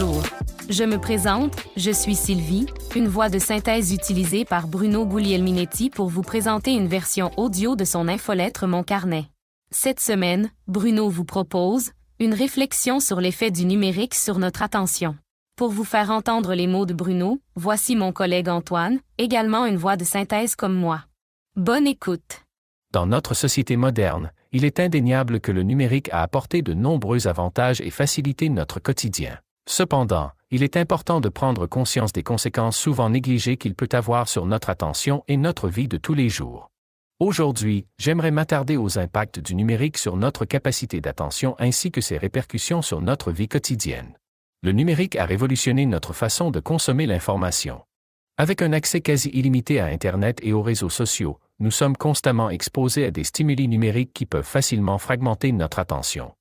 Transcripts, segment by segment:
Bonjour. Je me présente, je suis Sylvie, une voix de synthèse utilisée par Bruno Guglielminetti pour vous présenter une version audio de son infolettre Mon Carnet. Cette semaine, Bruno vous propose une réflexion sur l'effet du numérique sur notre attention. Pour vous faire entendre les mots de Bruno, voici mon collègue Antoine, également une voix de synthèse comme moi. Bonne écoute. Dans notre société moderne, il est indéniable que le numérique a apporté de nombreux avantages et facilité notre quotidien. Cependant, il est important de prendre conscience des conséquences souvent négligées qu'il peut avoir sur notre attention et notre vie de tous les jours. Aujourd'hui, j'aimerais m'attarder aux impacts du numérique sur notre capacité d'attention ainsi que ses répercussions sur notre vie quotidienne. Le numérique a révolutionné notre façon de consommer l'information. Avec un accès quasi illimité à Internet et aux réseaux sociaux, nous sommes constamment exposés à des stimuli numériques qui peuvent facilement fragmenter notre attention.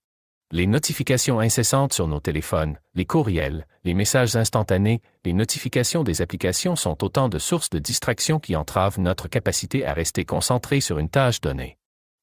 Les notifications incessantes sur nos téléphones, les courriels, les messages instantanés, les notifications des applications sont autant de sources de distraction qui entravent notre capacité à rester concentré sur une tâche donnée.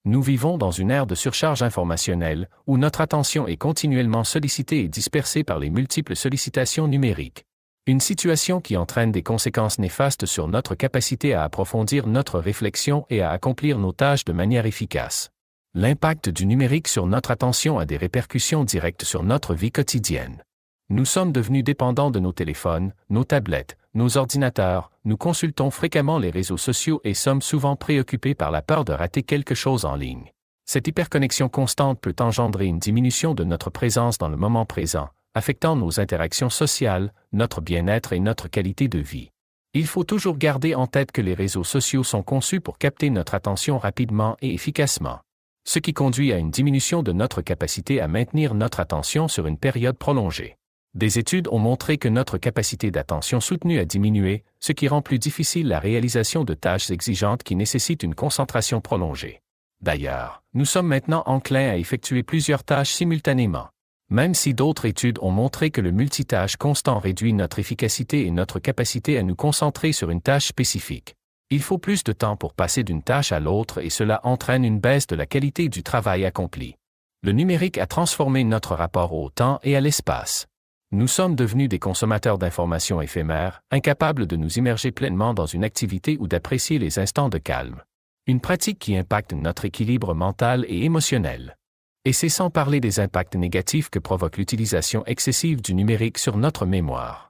Nous vivons dans une ère de surcharge informationnelle où notre attention est continuellement sollicitée et dispersée par les multiples sollicitations numériques. Une situation qui entraîne des conséquences néfastes sur notre capacité à approfondir notre réflexion et à accomplir nos tâches de manière efficace. L'impact du numérique sur notre attention a des répercussions directes sur notre vie quotidienne. Nous sommes devenus dépendants de nos téléphones, nos tablettes, nos ordinateurs, nous consultons fréquemment les réseaux sociaux et sommes souvent préoccupés par la peur de rater quelque chose en ligne. Cette hyperconnexion constante peut engendrer une diminution de notre présence dans le moment présent, affectant nos interactions sociales, notre bien-être et notre qualité de vie. Il faut toujours garder en tête que les réseaux sociaux sont conçus pour capter notre attention rapidement et efficacement, ce qui conduit à une diminution de notre capacité à maintenir notre attention sur une période prolongée. Des études ont montré que notre capacité d'attention soutenue a diminué, ce qui rend plus difficile la réalisation de tâches exigeantes qui nécessitent une concentration prolongée. D'ailleurs, nous sommes maintenant enclins à effectuer plusieurs tâches simultanément. Même si d'autres études ont montré que le multitâche constant réduit notre efficacité et notre capacité à nous concentrer sur une tâche spécifique. Il faut plus de temps pour passer d'une tâche à l'autre et cela entraîne une baisse de la qualité du travail accompli. Le numérique a transformé notre rapport au temps et à l'espace. Nous sommes devenus des consommateurs d'informations éphémères, incapables de nous immerger pleinement dans une activité ou d'apprécier les instants de calme. Une pratique qui impacte notre équilibre mental et émotionnel. Et c'est sans parler des impacts négatifs que provoque l'utilisation excessive du numérique sur notre mémoire.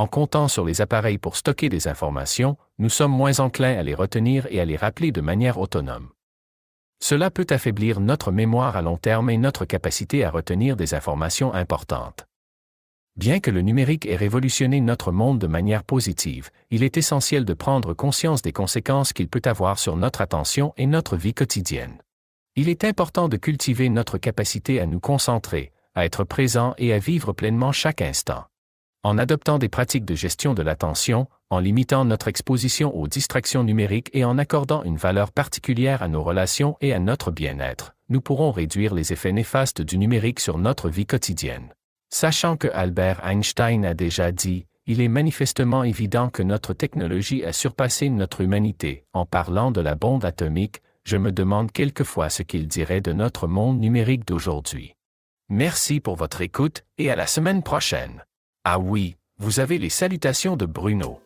En comptant sur les appareils pour stocker des informations, nous sommes moins enclins à les retenir et à les rappeler de manière autonome. Cela peut affaiblir notre mémoire à long terme et notre capacité à retenir des informations importantes. Bien que le numérique ait révolutionné notre monde de manière positive, il est essentiel de prendre conscience des conséquences qu'il peut avoir sur notre attention et notre vie quotidienne. Il est important de cultiver notre capacité à nous concentrer, à être présent et à vivre pleinement chaque instant. En adoptant des pratiques de gestion de l'attention, en limitant notre exposition aux distractions numériques et en accordant une valeur particulière à nos relations et à notre bien-être, nous pourrons réduire les effets néfastes du numérique sur notre vie quotidienne. Sachant que Albert Einstein a déjà dit, il est manifestement évident que notre technologie a surpassé notre humanité en parlant de la bombe atomique, je me demande quelquefois ce qu'il dirait de notre monde numérique d'aujourd'hui. Merci pour votre écoute et à la semaine prochaine. Ah oui, vous avez les salutations de Bruno.